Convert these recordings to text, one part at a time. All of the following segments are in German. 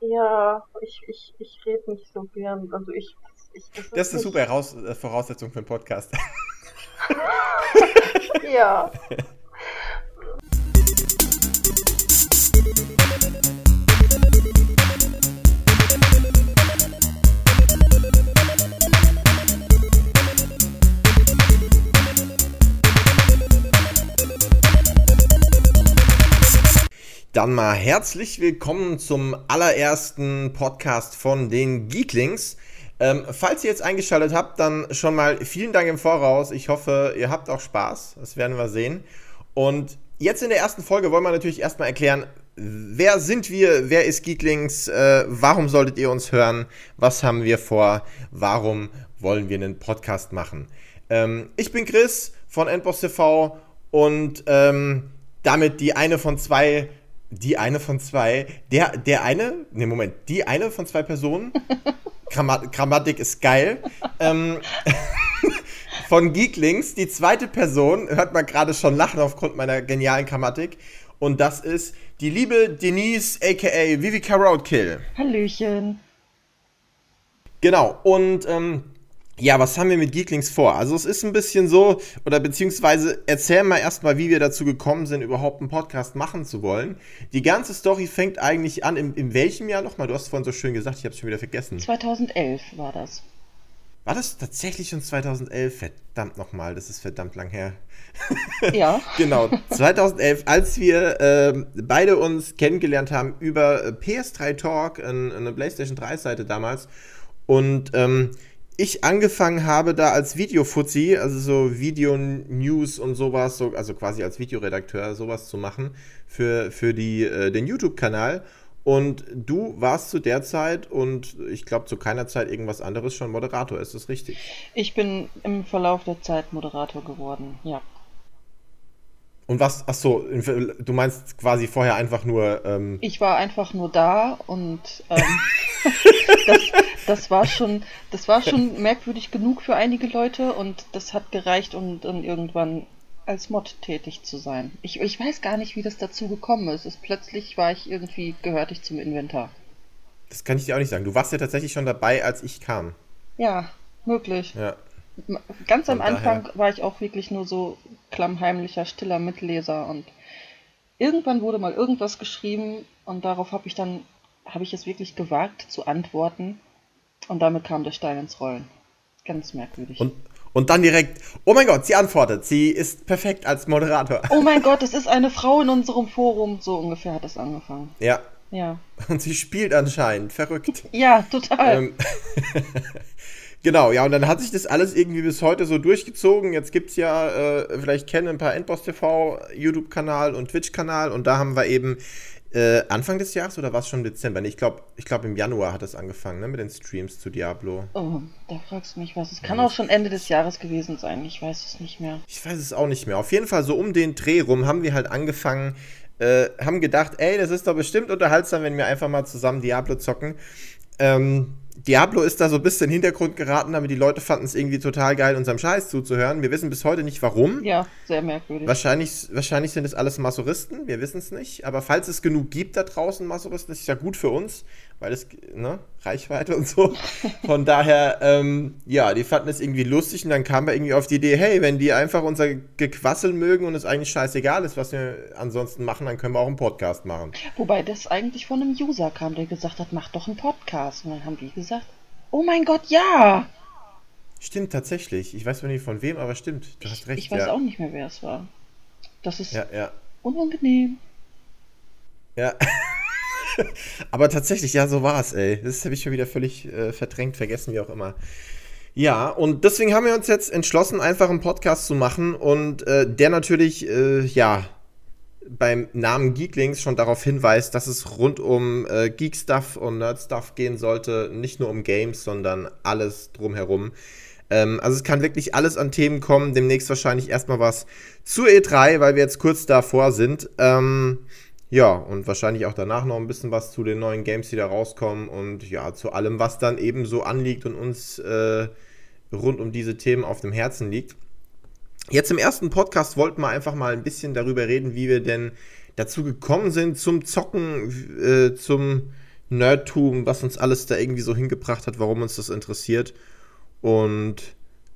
Ja, ich, ich, ich rede nicht so gern. Also ich. ich das ist, das ist eine super Heraus äh, Voraussetzung für einen Podcast. ja. Dann mal herzlich willkommen zum allerersten Podcast von den Geeklings. Ähm, falls ihr jetzt eingeschaltet habt, dann schon mal vielen Dank im Voraus. Ich hoffe, ihr habt auch Spaß. Das werden wir sehen. Und jetzt in der ersten Folge wollen wir natürlich erstmal erklären, wer sind wir, wer ist Geeklings, äh, warum solltet ihr uns hören, was haben wir vor, warum wollen wir einen Podcast machen. Ähm, ich bin Chris von Endboss TV und ähm, damit die eine von zwei die eine von zwei, der, der eine, ne Moment, die eine von zwei Personen, Grammat Grammatik ist geil, ähm, von Geeklings, die zweite Person, hört man gerade schon lachen aufgrund meiner genialen Grammatik, und das ist die liebe Denise, aka Vivica Roadkill. Hallöchen. Genau, und ähm, ja, was haben wir mit Geeklings vor? Also es ist ein bisschen so, oder beziehungsweise erzähl mal erstmal, wie wir dazu gekommen sind, überhaupt einen Podcast machen zu wollen. Die ganze Story fängt eigentlich an, in, in welchem Jahr nochmal? Du hast vorhin so schön gesagt, ich habe es schon wieder vergessen. 2011 war das. War das tatsächlich schon 2011? Verdammt nochmal, das ist verdammt lang her. Ja. genau, 2011, als wir äh, beide uns kennengelernt haben über PS3 Talk, eine PlayStation 3 Seite damals. Und ähm, ich angefangen habe, da als Videofuzzi, also so Video-News und sowas, so, also quasi als Videoredakteur sowas zu machen für, für die, äh, den YouTube-Kanal. Und du warst zu der Zeit und ich glaube zu keiner Zeit irgendwas anderes schon Moderator, ist das richtig? Ich bin im Verlauf der Zeit Moderator geworden, ja. Und was, ach so, du meinst quasi vorher einfach nur. Ähm ich war einfach nur da und ähm, das, das, war schon, das war schon merkwürdig genug für einige Leute und das hat gereicht, um dann irgendwann als Mod tätig zu sein. Ich, ich weiß gar nicht, wie das dazu gekommen ist. ist. Plötzlich war ich irgendwie, gehörte ich zum Inventar. Das kann ich dir auch nicht sagen. Du warst ja tatsächlich schon dabei, als ich kam. Ja, möglich. Ja. Ganz am Anfang war ich auch wirklich nur so klammheimlicher, stiller Mitleser und irgendwann wurde mal irgendwas geschrieben und darauf habe ich dann, habe ich es wirklich gewagt zu antworten und damit kam der Stein ins Rollen. Ganz merkwürdig. Und, und dann direkt, oh mein Gott, sie antwortet, sie ist perfekt als Moderator. Oh mein Gott, es ist eine Frau in unserem Forum, so ungefähr hat es angefangen. Ja. Ja. Und sie spielt anscheinend, verrückt. Ja, total. Ähm, Genau, ja, und dann hat sich das alles irgendwie bis heute so durchgezogen. Jetzt gibt es ja, äh, vielleicht kennen ein paar Endboss TV, YouTube-Kanal und Twitch-Kanal und da haben wir eben äh, Anfang des Jahres oder war es schon im Dezember? Nee, ich glaube, ich glaub, im Januar hat es angefangen, ne, mit den Streams zu Diablo. Oh, da fragst du mich was. Es kann ja, auch schon Ende des Jahres gewesen sein. Ich weiß es nicht mehr. Ich weiß es auch nicht mehr. Auf jeden Fall so um den Dreh rum haben wir halt angefangen, äh, haben gedacht, ey, das ist doch bestimmt unterhaltsam, wenn wir einfach mal zusammen Diablo zocken. Ähm, Diablo ist da so ein bisschen in den Hintergrund geraten, aber die Leute fanden es irgendwie total geil, unserem Scheiß zuzuhören. Wir wissen bis heute nicht warum. Ja, sehr merkwürdig. Wahrscheinlich, wahrscheinlich sind es alles Masuristen, wir wissen es nicht. Aber falls es genug gibt da draußen, Masuristen, ist es ja gut für uns, weil es, ne, Reichweite und so. Von daher, ähm, ja, die fanden es irgendwie lustig und dann kam wir irgendwie auf die Idee, hey, wenn die einfach unser Gequassel mögen und es eigentlich scheißegal ist, was wir ansonsten machen, dann können wir auch einen Podcast machen. Wobei das eigentlich von einem User kam, der gesagt hat, mach doch einen Podcast. Und dann haben die gesagt, oh mein Gott, ja! Stimmt, tatsächlich. Ich weiß nicht von wem, aber stimmt. Du hast recht. Ich weiß ja. auch nicht mehr, wer es war. Das ist ja, ja. unangenehm. Ja. Aber tatsächlich, ja, so war es, ey. Das habe ich schon wieder völlig äh, verdrängt, vergessen, wie auch immer. Ja, und deswegen haben wir uns jetzt entschlossen, einfach einen Podcast zu machen und äh, der natürlich, äh, ja, beim Namen Geeklings schon darauf hinweist, dass es rund um äh, Geek-Stuff und Nerd-Stuff gehen sollte. Nicht nur um Games, sondern alles drumherum. Ähm, also es kann wirklich alles an Themen kommen. Demnächst wahrscheinlich erstmal was zur E3, weil wir jetzt kurz davor sind. Ähm, ja, und wahrscheinlich auch danach noch ein bisschen was zu den neuen Games, die da rauskommen und ja, zu allem, was dann eben so anliegt und uns äh, rund um diese Themen auf dem Herzen liegt. Jetzt im ersten Podcast wollten wir einfach mal ein bisschen darüber reden, wie wir denn dazu gekommen sind zum Zocken, äh, zum Nerdtum, was uns alles da irgendwie so hingebracht hat, warum uns das interessiert. Und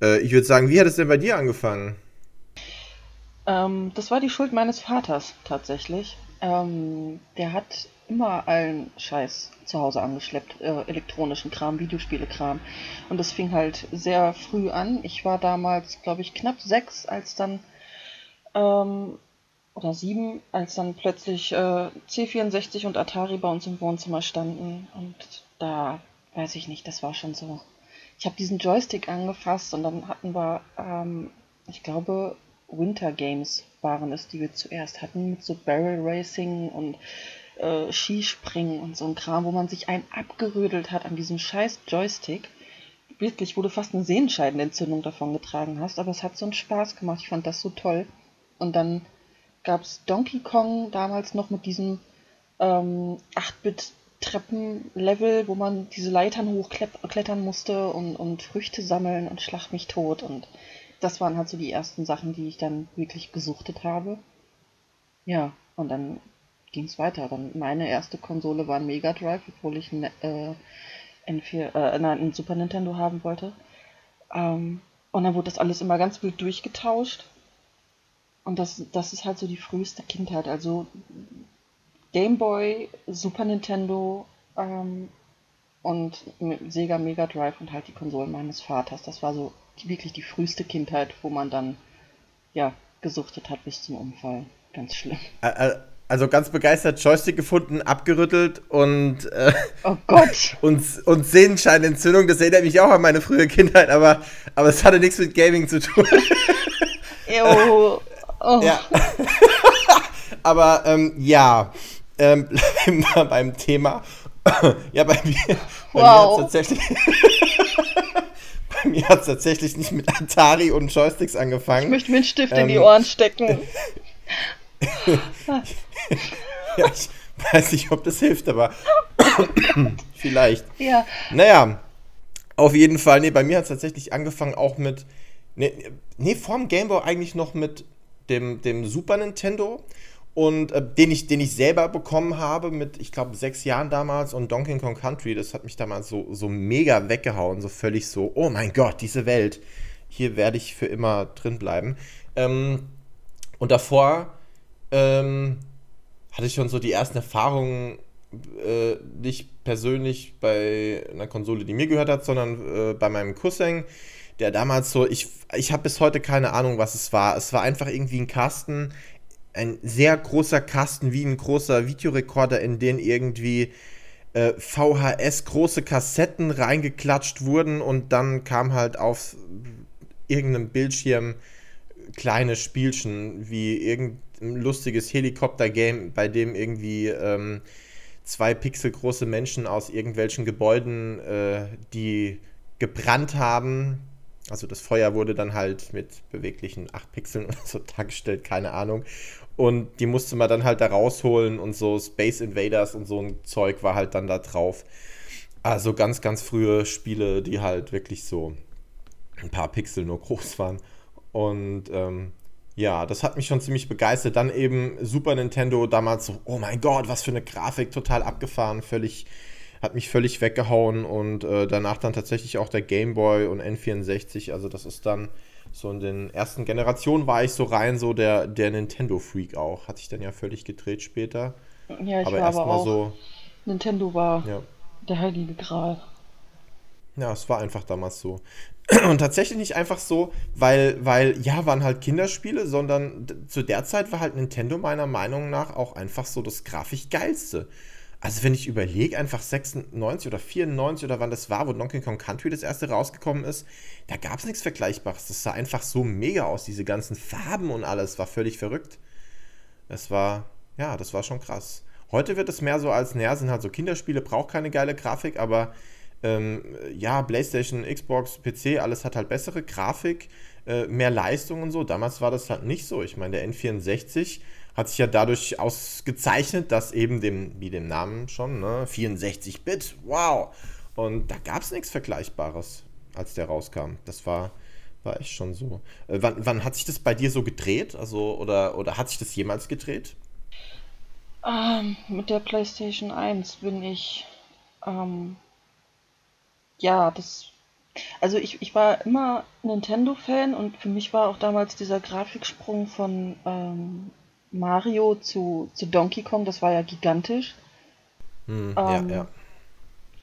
äh, ich würde sagen, wie hat es denn bei dir angefangen? Ähm, das war die Schuld meines Vaters tatsächlich. Ähm, der hat immer allen Scheiß zu Hause angeschleppt, äh, elektronischen Kram, Videospiele-Kram. Und das fing halt sehr früh an. Ich war damals, glaube ich, knapp sechs, als dann ähm, oder sieben, als dann plötzlich äh, C64 und Atari bei uns im Wohnzimmer standen. Und da weiß ich nicht, das war schon so. Ich habe diesen Joystick angefasst und dann hatten wir, ähm, ich glaube, Winter Games waren es, die wir zuerst hatten, mit so Barrel Racing und äh, Skispringen und so ein Kram, wo man sich einen abgerödelt hat an diesem scheiß Joystick. Wirklich, wo du fast eine Sehenscheidenentzündung davon getragen hast, aber es hat so einen Spaß gemacht. Ich fand das so toll. Und dann gab es Donkey Kong damals noch mit diesem ähm, 8-Bit-Treppen-Level, wo man diese Leitern hochklettern musste und, und Früchte sammeln und Schlag mich tot. Und das waren halt so die ersten Sachen, die ich dann wirklich gesuchtet habe. Ja, und dann ging es weiter. Dann meine erste Konsole war ein Mega Drive, obwohl ich ein äh, N4, äh, nein, ein Super Nintendo haben wollte. Ähm, und dann wurde das alles immer ganz wild durchgetauscht. Und das, das ist halt so die früheste Kindheit. Also Game Boy, Super Nintendo ähm, und Sega Mega Drive und halt die Konsolen meines Vaters. Das war so wirklich die früheste Kindheit, wo man dann ja gesuchtet hat bis zum Unfall. Ganz schlimm. Also ganz begeistert Joystick gefunden, abgerüttelt und äh, oh Gott und, und Sehenscheinentzündung. Das erinnert mich auch an meine frühe Kindheit, aber aber es hatte nichts mit Gaming zu tun. Ew. Oh. Ja. Aber ähm, ja, ähm, bleiben wir beim Thema. ja, bei mir, bei wow. mir hat tatsächlich. Bei mir hat es tatsächlich nicht mit Atari und Joysticks angefangen. Ich möchte mir einen Stift ähm, in die ähm, Ohren stecken. ja, ich weiß nicht, ob das hilft, aber vielleicht. Ja. Naja, auf jeden Fall. Nee, bei mir hat es tatsächlich angefangen auch mit. Nee, nee, vorm Gameboy eigentlich noch mit dem, dem Super Nintendo und äh, den, ich, den ich selber bekommen habe mit, ich glaube, sechs Jahren damals und Donkey Kong Country, das hat mich damals so, so mega weggehauen, so völlig so, oh mein Gott, diese Welt, hier werde ich für immer drin bleiben. Ähm, und davor ähm, hatte ich schon so die ersten Erfahrungen, äh, nicht persönlich bei einer Konsole, die mir gehört hat, sondern äh, bei meinem Cousin, der damals so, ich, ich habe bis heute keine Ahnung, was es war. Es war einfach irgendwie ein Kasten, ein sehr großer Kasten, wie ein großer Videorekorder, in den irgendwie äh, VHS große Kassetten reingeklatscht wurden und dann kam halt auf irgendeinem Bildschirm kleine Spielchen, wie irgendein lustiges Helikopter-Game, bei dem irgendwie ähm, zwei Pixel große Menschen aus irgendwelchen Gebäuden, äh, die gebrannt haben, also das Feuer wurde dann halt mit beweglichen 8 Pixeln oder so dargestellt, keine Ahnung. Und die musste man dann halt da rausholen und so Space Invaders und so ein Zeug war halt dann da drauf. Also ganz, ganz frühe Spiele, die halt wirklich so ein paar Pixel nur groß waren. Und ähm, ja, das hat mich schon ziemlich begeistert. Dann eben Super Nintendo damals so, oh mein Gott, was für eine Grafik, total abgefahren, völlig hat mich völlig weggehauen und äh, danach dann tatsächlich auch der Game Boy und N64. Also das ist dann so in den ersten Generationen war ich so rein so der, der Nintendo-Freak auch. Hat sich dann ja völlig gedreht später. Ja, ich aber war aber auch. So, Nintendo war ja. der heilige Gral. Ja, es war einfach damals so. Und tatsächlich nicht einfach so, weil, weil, ja, waren halt Kinderspiele, sondern zu der Zeit war halt Nintendo meiner Meinung nach auch einfach so das grafisch geilste. Also wenn ich überlege, einfach 96 oder 94 oder wann das war, wo Donkey Kong Country das erste rausgekommen ist, da gab es nichts Vergleichbares. Das sah einfach so mega aus, diese ganzen Farben und alles, war völlig verrückt. Es war, ja, das war schon krass. Heute wird es mehr so als, naja, sind halt so Kinderspiele, braucht keine geile Grafik, aber ähm, ja, PlayStation, Xbox, PC, alles hat halt bessere Grafik, äh, mehr Leistung und so. Damals war das halt nicht so. Ich meine, der N64 hat sich ja dadurch ausgezeichnet, dass eben dem, wie dem Namen schon, ne, 64-Bit, wow. Und da gab es nichts Vergleichbares, als der rauskam. Das war, war echt schon so. Äh, wann, wann hat sich das bei dir so gedreht? Also, oder, oder hat sich das jemals gedreht? Ähm, mit der PlayStation 1 bin ich ähm, ja, das. Also ich, ich war immer Nintendo-Fan und für mich war auch damals dieser Grafiksprung von ähm, Mario zu, zu Donkey Kong, das war ja gigantisch. Hm, Ähm, ja, ja.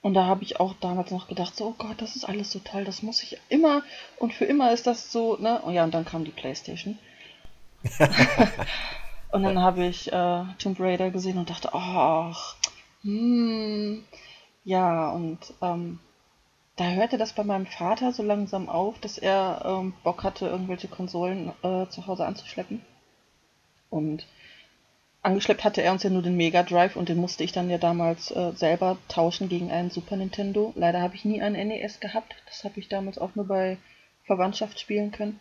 Und da habe ich auch damals noch gedacht, so, oh Gott, das ist alles so toll, das muss ich immer und für immer ist das so, ne? Und ja, und dann kam die PlayStation. Und dann habe ich äh, Tomb Raider gesehen und dachte, ach, hm, ja, und ähm, da hörte das bei meinem Vater so langsam auf, dass er ähm, Bock hatte, irgendwelche Konsolen äh, zu Hause anzuschleppen. Und angeschleppt hatte er uns ja nur den Mega Drive und den musste ich dann ja damals äh, selber tauschen gegen einen Super Nintendo. Leider habe ich nie einen NES gehabt. Das habe ich damals auch nur bei Verwandtschaft spielen können.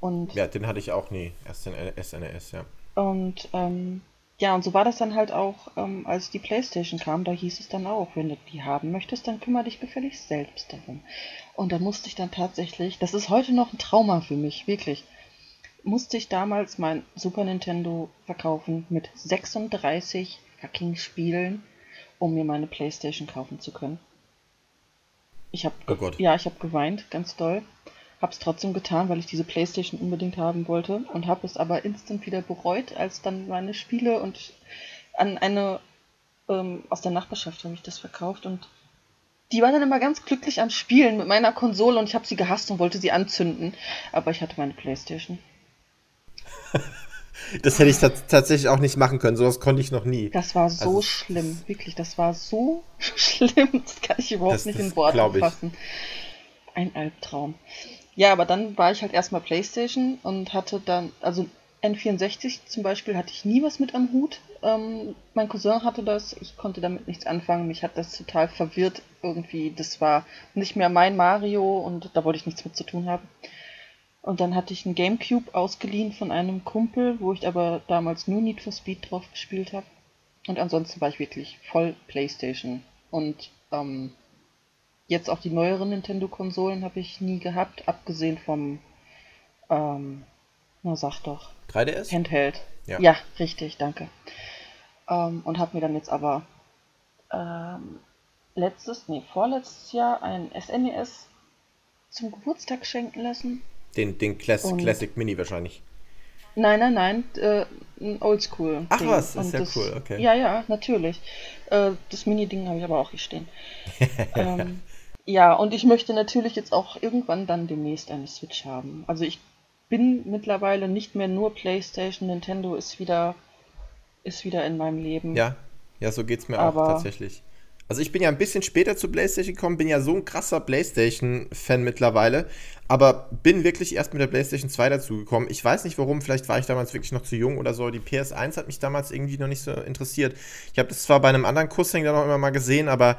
Und Ja, den hatte ich auch nie. Erst den SNES, ja. Und ähm, ja, und so war das dann halt auch, ähm, als die PlayStation kam, da hieß es dann auch, wenn du die haben möchtest, dann kümmere dich gefälligst selbst darum. Und da musste ich dann tatsächlich, das ist heute noch ein Trauma für mich, wirklich, musste ich damals mein Super Nintendo verkaufen mit 36 fucking Spielen, um mir meine PlayStation kaufen zu können. Ich habe Oh Gott. ja, ich habe geweint, ganz doll. Hab's trotzdem getan, weil ich diese Playstation unbedingt haben wollte und habe es aber instant wieder bereut, als dann meine Spiele und an eine ähm, aus der Nachbarschaft habe ich das verkauft und die waren dann immer ganz glücklich am Spielen mit meiner Konsole und ich habe sie gehasst und wollte sie anzünden, aber ich hatte meine Playstation. Das hätte ich tats- tatsächlich auch nicht machen können. Sowas konnte ich noch nie. Das war so Also- schlimm, wirklich, das war so schlimm, das kann ich überhaupt Das- nicht in Worte fassen. Ein Albtraum. Ja, aber dann war ich halt erstmal Playstation und hatte dann, also N64 zum Beispiel hatte ich nie was mit am Hut. Ähm, mein Cousin hatte das, ich konnte damit nichts anfangen, mich hat das total verwirrt irgendwie. Das war nicht mehr mein Mario und da wollte ich nichts mit zu tun haben. Und dann hatte ich einen Gamecube ausgeliehen von einem Kumpel, wo ich aber damals nur Need for Speed drauf gespielt habe. Und ansonsten war ich wirklich voll PlayStation. Und ähm, jetzt auch die neueren Nintendo-Konsolen habe ich nie gehabt, abgesehen vom, ähm, na sag doch, 3DS? Handheld. Ja. Ja, richtig, danke. Ähm, und habe mir dann jetzt aber ähm, letztes, nee, vorletztes Jahr ein SNES zum Geburtstag schenken lassen. Den, den Class Und- Classic Mini wahrscheinlich. Nein, nein, nein, äh, ein Oldschool. Ach was, ist ja das, cool, okay. Ja, ja, natürlich. Äh, das Mini-Ding habe ich aber auch hier stehen. ähm, ja, und ich möchte natürlich jetzt auch irgendwann dann demnächst eine Switch haben. Also ich bin mittlerweile nicht mehr nur PlayStation, Nintendo ist wieder ist wieder in meinem Leben. Ja, ja, so geht's mir Aber- auch tatsächlich. Also ich bin ja ein bisschen später zu PlayStation gekommen, bin ja so ein krasser PlayStation-Fan mittlerweile, aber bin wirklich erst mit der PlayStation 2 dazugekommen. Ich weiß nicht warum, vielleicht war ich damals wirklich noch zu jung oder so. Die PS1 hat mich damals irgendwie noch nicht so interessiert. Ich habe das zwar bei einem anderen Kusshänger noch immer mal gesehen, aber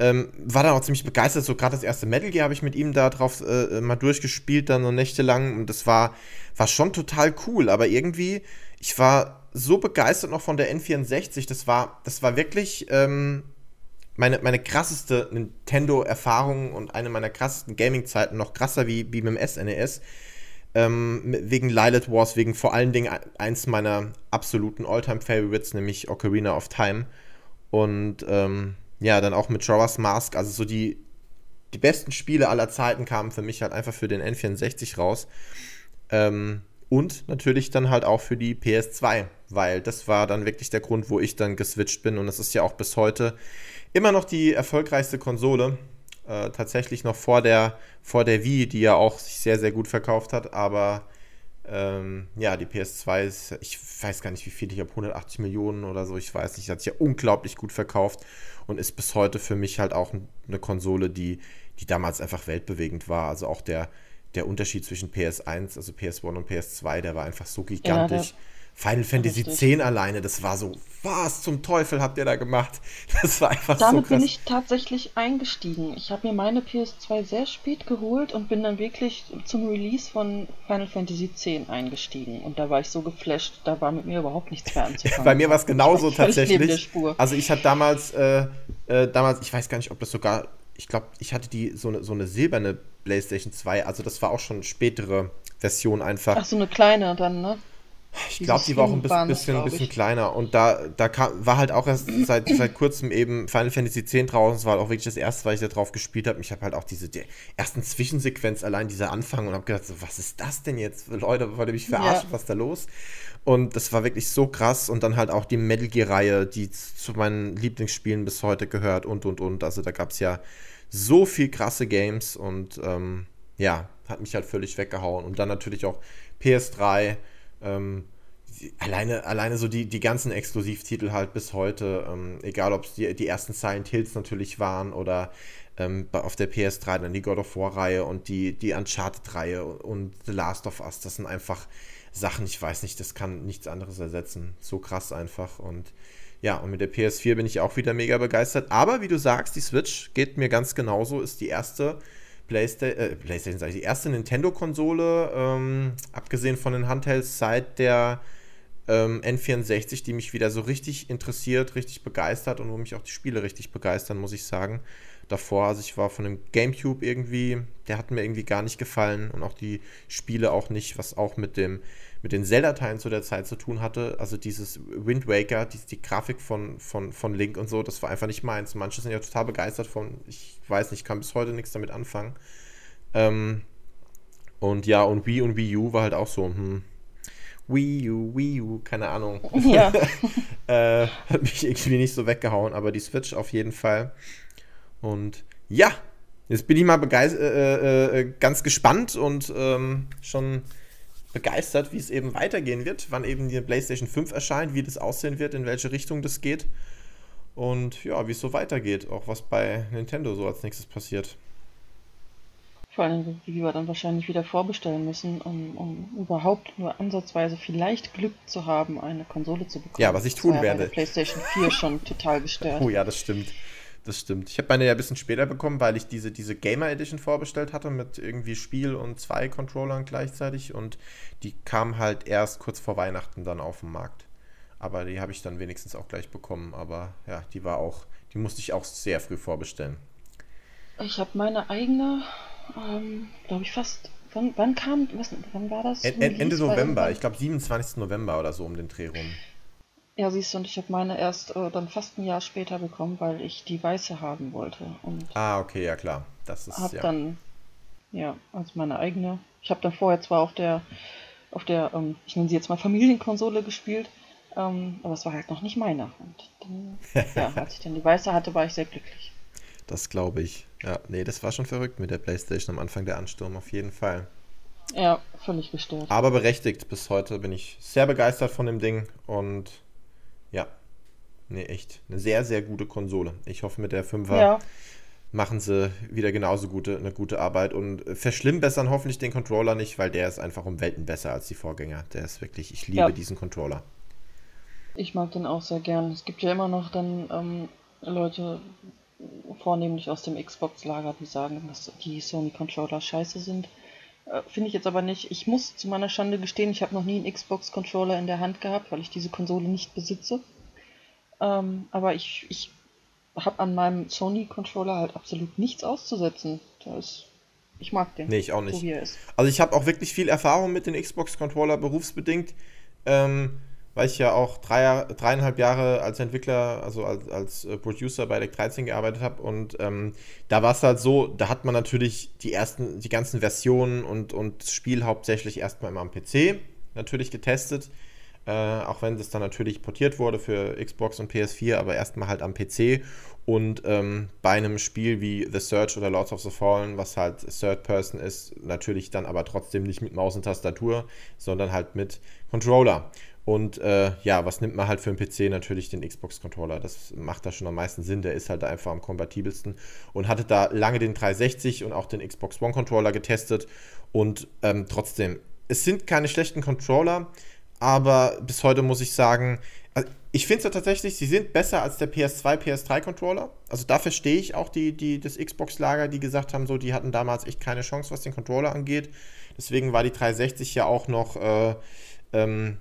ähm, war dann auch ziemlich begeistert. So gerade das erste Metal Gear habe ich mit ihm da drauf äh, mal durchgespielt, dann so nächtelang. Und das war, war schon total cool. Aber irgendwie, ich war so begeistert noch von der N64. Das war, das war wirklich ähm, meine, meine krasseste Nintendo-Erfahrung und eine meiner krassesten Gaming-Zeiten. Noch krasser wie, wie mit dem SNES. Ähm, wegen Lilith Wars, wegen vor allen Dingen eins meiner absoluten All-Time-Favorites, nämlich Ocarina of Time. Und ähm, ja, dann auch mit Jorah's Mask, also so die, die besten Spiele aller Zeiten kamen für mich halt einfach für den N64 raus. Ähm, und natürlich dann halt auch für die PS2, weil das war dann wirklich der Grund, wo ich dann geswitcht bin. Und das ist ja auch bis heute immer noch die erfolgreichste Konsole. Äh, tatsächlich noch vor der, vor der Wii, die ja auch sich sehr, sehr gut verkauft hat. Aber ähm, ja, die PS2 ist, ich weiß gar nicht wie viel, ich habe 180 Millionen oder so, ich weiß nicht, hat sich ja unglaublich gut verkauft und ist bis heute für mich halt auch eine Konsole, die, die damals einfach weltbewegend war. Also auch der, der Unterschied zwischen PS1, also PS1 und PS2, der war einfach so gigantisch. Final Fantasy. X alleine, das war so, was zum Teufel habt ihr da gemacht? Das war einfach Damit so krass. bin ich tatsächlich eingestiegen. Ich habe mir meine PS2 sehr spät geholt und bin dann wirklich zum Release von Final Fantasy X eingestiegen. Und da war ich so geflasht, da war mit mir überhaupt nichts mehr anzufangen. Bei mir war es genauso tatsächlich. Spur. Also ich hatte damals, äh, äh, damals, ich weiß gar nicht, ob das sogar, ich glaube, ich hatte die so eine, so eine silberne PlayStation 2, also das war auch schon eine spätere Version einfach. Ach, so eine kleine dann, ne? Ich glaube, die war auch ein bisschen, bisschen, bisschen kleiner. Und da, da kam, war halt auch erst seit, seit kurzem eben Final Fantasy X draußen. Das war halt auch wirklich das erste, weil ich da drauf gespielt habe. Ich habe halt auch diese die ersten Zwischensequenz, allein dieser Anfang und habe gedacht, so, was ist das denn jetzt? Leute, wollt ihr mich verarschen? Ja. Was ist da los? Und das war wirklich so krass. Und dann halt auch die Metal Gear-Reihe, die zu meinen Lieblingsspielen bis heute gehört und und und. Also da gab es ja so viel krasse Games und ähm, ja, hat mich halt völlig weggehauen. Und dann natürlich auch PS3 ähm, alleine, alleine so die, die ganzen Exklusivtitel halt bis heute, ähm, egal ob es die, die ersten Silent Hills natürlich waren oder ähm, auf der PS3 dann die God of War-Reihe und die, die Uncharted-Reihe und The Last of Us, das sind einfach Sachen, ich weiß nicht, das kann nichts anderes ersetzen. So krass einfach und ja, und mit der PS4 bin ich auch wieder mega begeistert. Aber wie du sagst, die Switch geht mir ganz genauso, ist die erste Playsta äh, PlayStation, sag ich, die erste Nintendo-Konsole, ähm, abgesehen von den Handhelds, seit der ähm, N64, die mich wieder so richtig interessiert, richtig begeistert und wo mich auch die Spiele richtig begeistern, muss ich sagen. Davor, also ich war von dem GameCube irgendwie, der hat mir irgendwie gar nicht gefallen und auch die Spiele auch nicht, was auch mit dem mit den Zelda-Teilen zu der Zeit zu tun hatte. Also dieses Wind Waker, die, die Grafik von, von, von Link und so, das war einfach nicht meins. Manche sind ja total begeistert von, ich weiß nicht, kann bis heute nichts damit anfangen. Ähm, und ja, und Wii und Wii U war halt auch so, hm, Wii U, Wii U, keine Ahnung. Ja. äh, hat mich irgendwie nicht so weggehauen, aber die Switch auf jeden Fall. Und ja, jetzt bin ich mal begeistert, äh, äh, äh, ganz gespannt und ähm, schon begeistert, wie es eben weitergehen wird, wann eben die PlayStation 5 erscheint, wie das aussehen wird, in welche Richtung das geht und ja, wie es so weitergeht, auch was bei Nintendo so als nächstes passiert. Vor allem, wie wir dann wahrscheinlich wieder vorbestellen müssen, um, um überhaupt nur ansatzweise vielleicht Glück zu haben, eine Konsole zu bekommen. Ja, was ich tun werde. PlayStation 4 schon total gestört. Oh ja, das stimmt. Das stimmt. Ich habe meine ja ein bisschen später bekommen, weil ich diese, diese Gamer Edition vorbestellt hatte mit irgendwie Spiel und zwei Controllern gleichzeitig und die kam halt erst kurz vor Weihnachten dann auf den Markt. Aber die habe ich dann wenigstens auch gleich bekommen. Aber ja, die war auch, die musste ich auch sehr früh vorbestellen. Ich habe meine eigene, ähm, glaube ich, fast. Wann, wann kam, was, wann war das? Ende November, ich glaube 27. November oder so um den Dreh rum. Ja, siehst du, und ich habe meine erst äh, dann fast ein Jahr später bekommen, weil ich die weiße haben wollte. Und ah, okay, ja klar. Das ist hab ja. dann, ja, also meine eigene. Ich habe dann vorher zwar auf der, auf der, ähm, ich nenne sie jetzt mal Familienkonsole gespielt, ähm, aber es war halt noch nicht meine. Und dann, ja, als ich dann die weiße hatte, war ich sehr glücklich. Das glaube ich. Ja, nee, das war schon verrückt mit der Playstation am Anfang der Ansturm, auf jeden Fall. Ja, völlig gestört. Aber berechtigt, bis heute bin ich sehr begeistert von dem Ding und. Nee, echt. Eine sehr, sehr gute Konsole. Ich hoffe, mit der 5er ja. machen sie wieder genauso gute, eine gute Arbeit und verschlimmbessern hoffentlich den Controller nicht, weil der ist einfach um Welten besser als die Vorgänger. Der ist wirklich, ich liebe ja. diesen Controller. Ich mag den auch sehr gern. Es gibt ja immer noch dann ähm, Leute, vornehmlich aus dem Xbox-Lager, die sagen, dass die Sony-Controller scheiße sind. Äh, Finde ich jetzt aber nicht. Ich muss zu meiner Schande gestehen, ich habe noch nie einen Xbox-Controller in der Hand gehabt, weil ich diese Konsole nicht besitze. Ähm, aber ich, ich habe an meinem Sony-Controller halt absolut nichts auszusetzen. Das, ich mag den. Nee, ich auch nicht. Also ich habe auch wirklich viel Erfahrung mit den Xbox-Controller berufsbedingt. Ähm, weil ich ja auch drei, dreieinhalb Jahre als Entwickler, also als, als äh, Producer bei Deck 13 gearbeitet habe. Und ähm, da war es halt so, da hat man natürlich die ersten, die ganzen Versionen und, und das Spiel hauptsächlich erstmal immer am PC natürlich getestet. Äh, auch wenn das dann natürlich portiert wurde für Xbox und PS4, aber erstmal halt am PC. Und ähm, bei einem Spiel wie The Search oder Lords of the Fallen, was halt Third Person ist, natürlich dann aber trotzdem nicht mit Maus und Tastatur, sondern halt mit Controller. Und äh, ja, was nimmt man halt für einen PC? Natürlich den Xbox-Controller. Das macht da schon am meisten Sinn. Der ist halt einfach am kompatibelsten. Und hatte da lange den 360 und auch den Xbox One-Controller getestet. Und ähm, trotzdem, es sind keine schlechten Controller, aber bis heute muss ich sagen, also ich finde es ja tatsächlich, sie sind besser als der PS2, PS3-Controller. Also da verstehe ich auch die, die, das Xbox-Lager, die gesagt haben, so, die hatten damals echt keine Chance, was den Controller angeht. Deswegen war die 360 ja auch noch. Äh, ähm,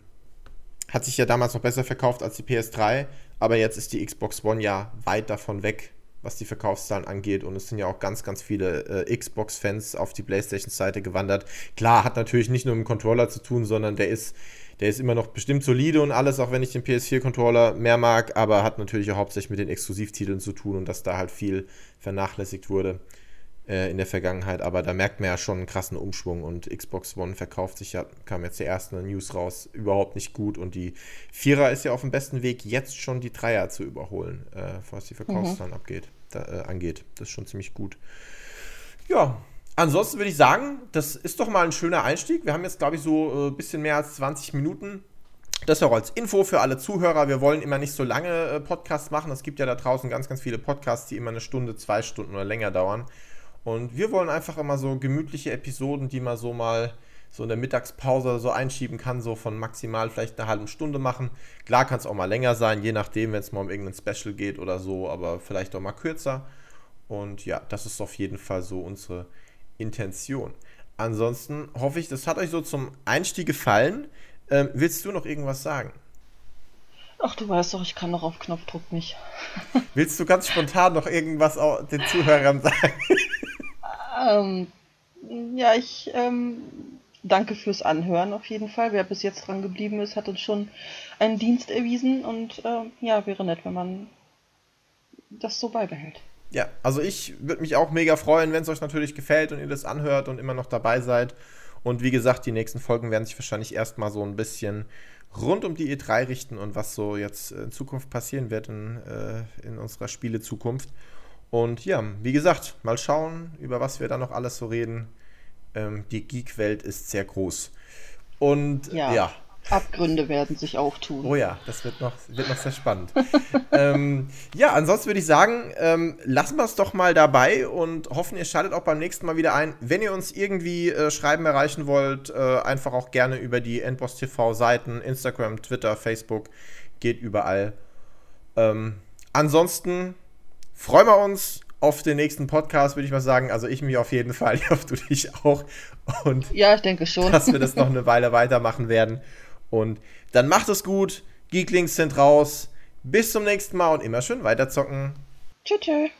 hat sich ja damals noch besser verkauft als die PS3, aber jetzt ist die Xbox One ja weit davon weg, was die Verkaufszahlen angeht. Und es sind ja auch ganz, ganz viele äh, Xbox-Fans auf die PlayStation-Seite gewandert. Klar, hat natürlich nicht nur mit dem Controller zu tun, sondern der ist, der ist immer noch bestimmt solide und alles, auch wenn ich den PS4-Controller mehr mag, aber hat natürlich auch hauptsächlich mit den Exklusivtiteln zu tun und dass da halt viel vernachlässigt wurde äh, in der Vergangenheit. Aber da merkt man ja schon einen krassen Umschwung und Xbox One verkauft sich ja, kam jetzt die erste News raus, überhaupt nicht gut und die Vierer ist ja auf dem besten Weg, jetzt schon die Dreier zu überholen, äh, was die Verkaufszahlen mhm. abgeht, da, äh, angeht. Das ist schon ziemlich gut. Ja, ansonsten würde ich sagen, das ist doch mal ein schöner Einstieg. Wir haben jetzt, glaube ich, so ein äh, bisschen mehr als 20 Minuten. Das auch als Info für alle Zuhörer. Wir wollen immer nicht so lange äh, Podcasts machen. Es gibt ja da draußen ganz, ganz viele Podcasts, die immer eine Stunde, zwei Stunden oder länger dauern. Und wir wollen einfach immer so gemütliche Episoden, die man so mal so in der Mittagspause so einschieben kann, so von maximal vielleicht eine halbe Stunde machen. Klar kann es auch mal länger sein, je nachdem, wenn es mal um irgendein Special geht oder so, aber vielleicht auch mal kürzer. Und ja, das ist auf jeden Fall so unsere Intention. Ansonsten hoffe ich, das hat euch so zum Einstieg gefallen. Ähm, willst du noch irgendwas sagen? Ach, du weißt doch, ich kann noch auf Knopfdruck nicht. Willst du ganz spontan noch irgendwas den Zuhörern sagen? ähm, ja, ich ähm, danke fürs Anhören auf jeden Fall. Wer bis jetzt dran geblieben ist, hat uns schon einen Dienst erwiesen und äh, ja, wäre nett, wenn man das so beibehält. Ja, also ich würde mich auch mega freuen, wenn es euch natürlich gefällt und ihr das anhört und immer noch dabei seid. Und wie gesagt, die nächsten Folgen werden sich wahrscheinlich erstmal so ein bisschen rund um die E3 richten und was so jetzt in Zukunft passieren wird in, äh, in unserer Spielezukunft. Und ja, wie gesagt, mal schauen, über was wir da noch alles so reden. Ähm, die Geek-Welt ist sehr groß. Und ja. ja. Abgründe werden sich auftun. Oh ja, das wird noch, wird noch sehr spannend. ähm, ja, ansonsten würde ich sagen, ähm, lassen wir es doch mal dabei und hoffen, ihr schaltet auch beim nächsten Mal wieder ein. Wenn ihr uns irgendwie äh, Schreiben erreichen wollt, äh, einfach auch gerne über die Endboss TV Seiten, Instagram, Twitter, Facebook, geht überall. Ähm, ansonsten freuen wir uns auf den nächsten Podcast, würde ich mal sagen. Also ich mich auf jeden Fall, ich hoffe, du dich auch. Und ja, ich denke schon. Dass wir das noch eine Weile weitermachen werden. Und dann macht es gut. Geeklings sind raus. Bis zum nächsten Mal und immer schön weiterzocken. Tschüss.